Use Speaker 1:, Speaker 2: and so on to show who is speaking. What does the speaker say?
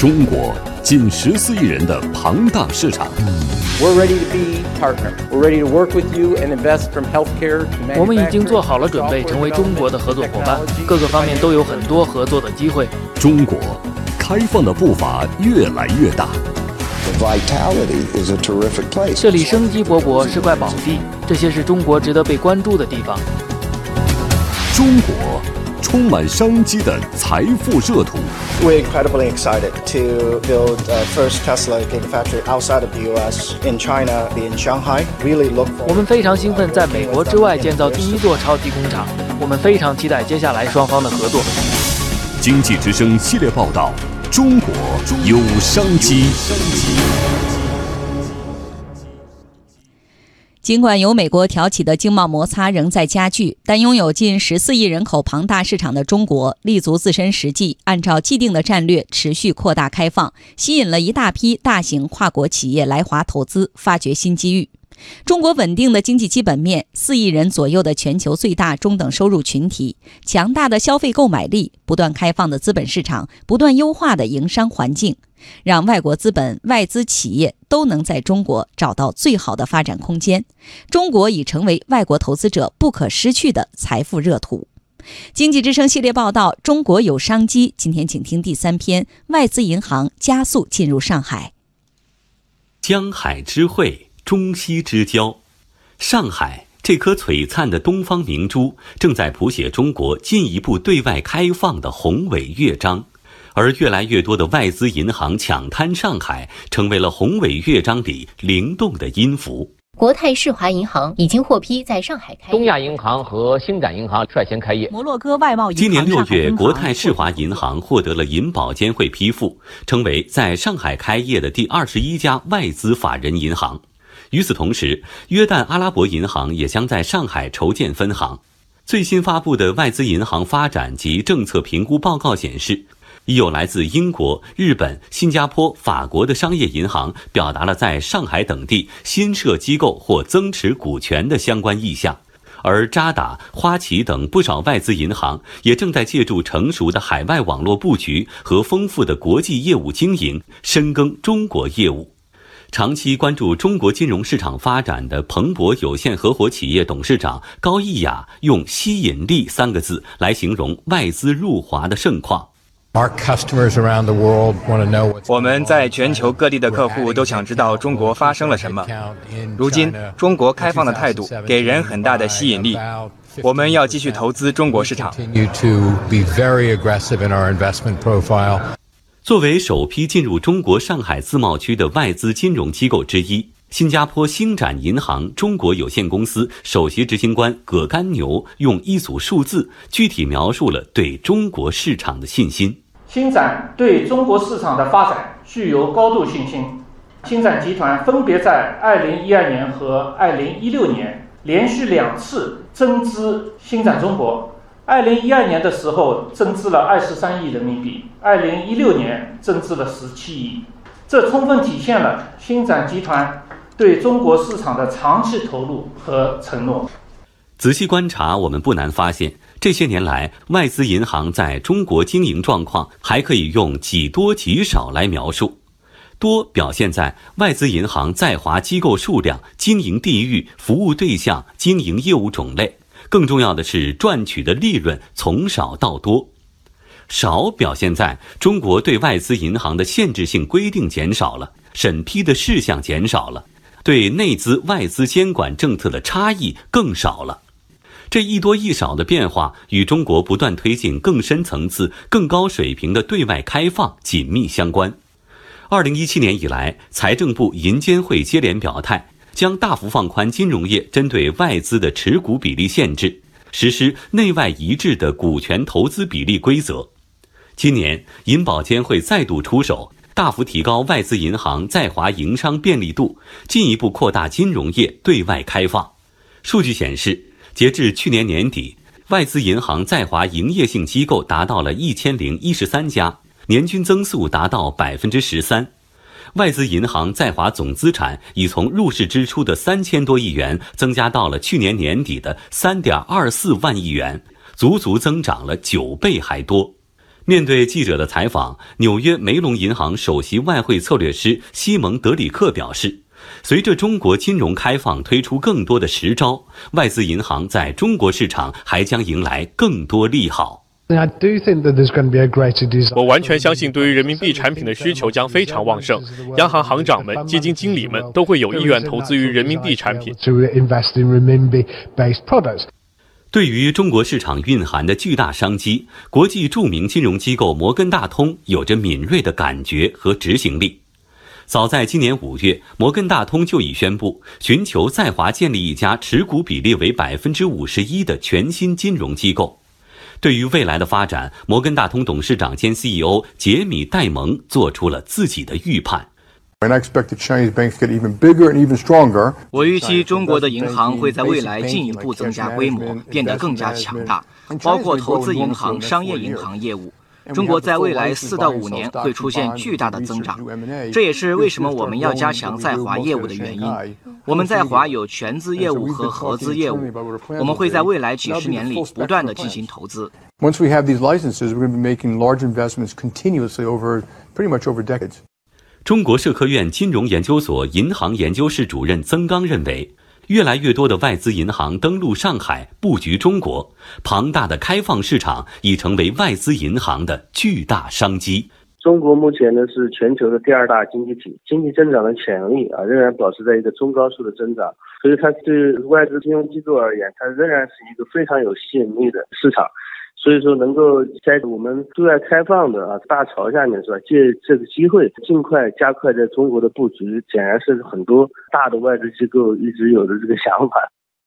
Speaker 1: 中国近十四亿人的庞大市场。
Speaker 2: We're ready to be partner. We're ready to work with you and invest from healthcare
Speaker 3: 我们已经做好了准备，成为中国的合作伙伴，各个方面都有很多合作的机会。
Speaker 1: 中国开放的步伐越来越大。
Speaker 4: Vitality is a terrific place.
Speaker 3: 这里生机勃勃，是块宝地，这些是中国值得被关注的地方。
Speaker 1: 中国充满商机的财富热土。
Speaker 5: We're incredibly excited to build the first Tesla Gigafactory outside of the U.S. in China, in Shanghai. Really look
Speaker 3: 我
Speaker 5: forward.
Speaker 3: 们非常兴奋，在美国之外建造第一座超级工厂。我们非常期待接下来双方的合作。
Speaker 1: 经济之声系列报道：中国有商机。
Speaker 6: 尽管由美国挑起的经贸摩擦仍在加剧，但拥有近十四亿人口庞大市场的中国立足自身实际，按照既定的战略持续扩大开放，吸引了一大批大型跨国企业来华投资，发掘新机遇。中国稳定的经济基本面，四亿人左右的全球最大中等收入群体，强大的消费购买力，不断开放的资本市场，不断优化的营商环境，让外国资本、外资企业都能在中国找到最好的发展空间。中国已成为外国投资者不可失去的财富热土。经济之声系列报道：中国有商机。今天请听第三篇：外资银行加速进入上海。
Speaker 7: 江海之汇，中西之交，上海这颗璀璨的东方明珠，正在谱写中国进一步对外开放的宏伟乐章。而越来越多的外资银行抢滩上海，成为了宏伟乐章里灵动的音符。
Speaker 8: 国泰世华银行已经获批在上海开业。
Speaker 9: 东亚银行和星展银行率先开业。
Speaker 6: 摩洛哥外贸银行
Speaker 7: 今年六月，国泰世华银行获得了银保监会批复，成为在上海开业的第二十一家外资法人银行。与此同时，约旦阿拉伯银行也将在上海筹建分行。最新发布的外资银行发展及政策评估报告显示，已有来自英国、日本、新加坡、法国的商业银行表达了在上海等地新设机构或增持股权的相关意向。而渣打、花旗等不少外资银行也正在借助成熟的海外网络布局和丰富的国际业务经营，深耕中国业务。长期关注中国金融市场发展的彭博有限合伙企业董事长高毅雅用“吸引力”三个字来形容外资入华的盛况。
Speaker 10: Our customers around the world want to know what's
Speaker 11: 我们在全球各地的客户都想知道中国发生了什么。如今，中国开放的态度给人很大的吸引力。我们要继续投资中国市场。
Speaker 7: 作为首批进入中国上海自贸区的外资金融机构之一，新加坡星展银行中国有限公司首席执行官葛甘牛用一组数字具体描述了对中国市场的信心。
Speaker 12: 星展对中国市场的发展具有高度信心。星展集团分别在2012年和2016年连续两次增资星展中国。2012年的时候增资了23亿人民币，2016年增资了17亿，这充分体现了星展集团对中国市场的长期投入和承诺。
Speaker 7: 仔细观察，我们不难发现，这些年来，外资银行在中国经营状况还可以用“几多几少”来描述。多表现在外资银行在华机构数量、经营地域、服务对象、经营业务种类。更重要的是，赚取的利润从少到多。少表现在中国对外资银行的限制性规定减少了，审批的事项减少了，对内资外资监管政策的差异更少了。这一多一少的变化与中国不断推进更深层次、更高水平的对外开放紧密相关。二零一七年以来，财政部、银监会接连表态，将大幅放宽金融业针对外资的持股比例限制，实施内外一致的股权投资比例规则。今年，银保监会再度出手，大幅提高外资银行在华营商便利度，进一步扩大金融业对外开放。数据显示，截至去年年底，外资银行在华营业性机构达到了一千零一十三家，年均增速达到百分之十三。外资银行在华总资产已从入市之初的三千多亿元增加到了去年年底的三点二四万亿元，足足增长了九倍还多。面对记者的采访，纽约梅隆银行首席外汇策略师西蒙·德里克表示，随着中国金融开放推出更多的实招，外资银行在中国市场还将迎来更多利好。
Speaker 13: 我完全相信，对于人民币产品的需求将非常旺盛，央行行长们、基金经理们都会有意愿投资于人民币产品。
Speaker 7: 对于中国市场蕴含的巨大商机，国际著名金融机构摩根大通有着敏锐的感觉和执行力。早在今年五月，摩根大通就已宣布寻求在华建立一家持股比例为百分之五十一的全新金融机构。对于未来的发展，摩根大通董事长兼 CEO 杰米·戴蒙做出了自己的预判。
Speaker 14: 我预期中国的银行会在未来进一步增加规模，变得更加强大，包括投资银行、商业银行业务。中国在未来四到五年会出现巨大的增长，这也是为什么我们要加强在华业务的原因。我们在华有全资业务和合资业务，我们会在未来几十年里不断的进行投资。
Speaker 15: Once we have these licenses, we're going to be making large investments continuously over pretty much over decades.
Speaker 7: 中国社科院金融研究所银行研究室主任曾刚认为。越来越多的外资银行登陆上海，布局中国，庞大的开放市场已成为外资银行的巨大商机。
Speaker 16: 中国目前呢是全球的第二大经济体，经济增长的潜力啊仍然保持在一个中高速的增长，所以它对外资金融机构而言，它仍然是一个非常有吸引力的市场。所以说，能够在我们对外开放的啊大潮下面，是吧？借这个机会，尽快加快在中国的布局，显然是很多大的外资机构一直有的这个想法。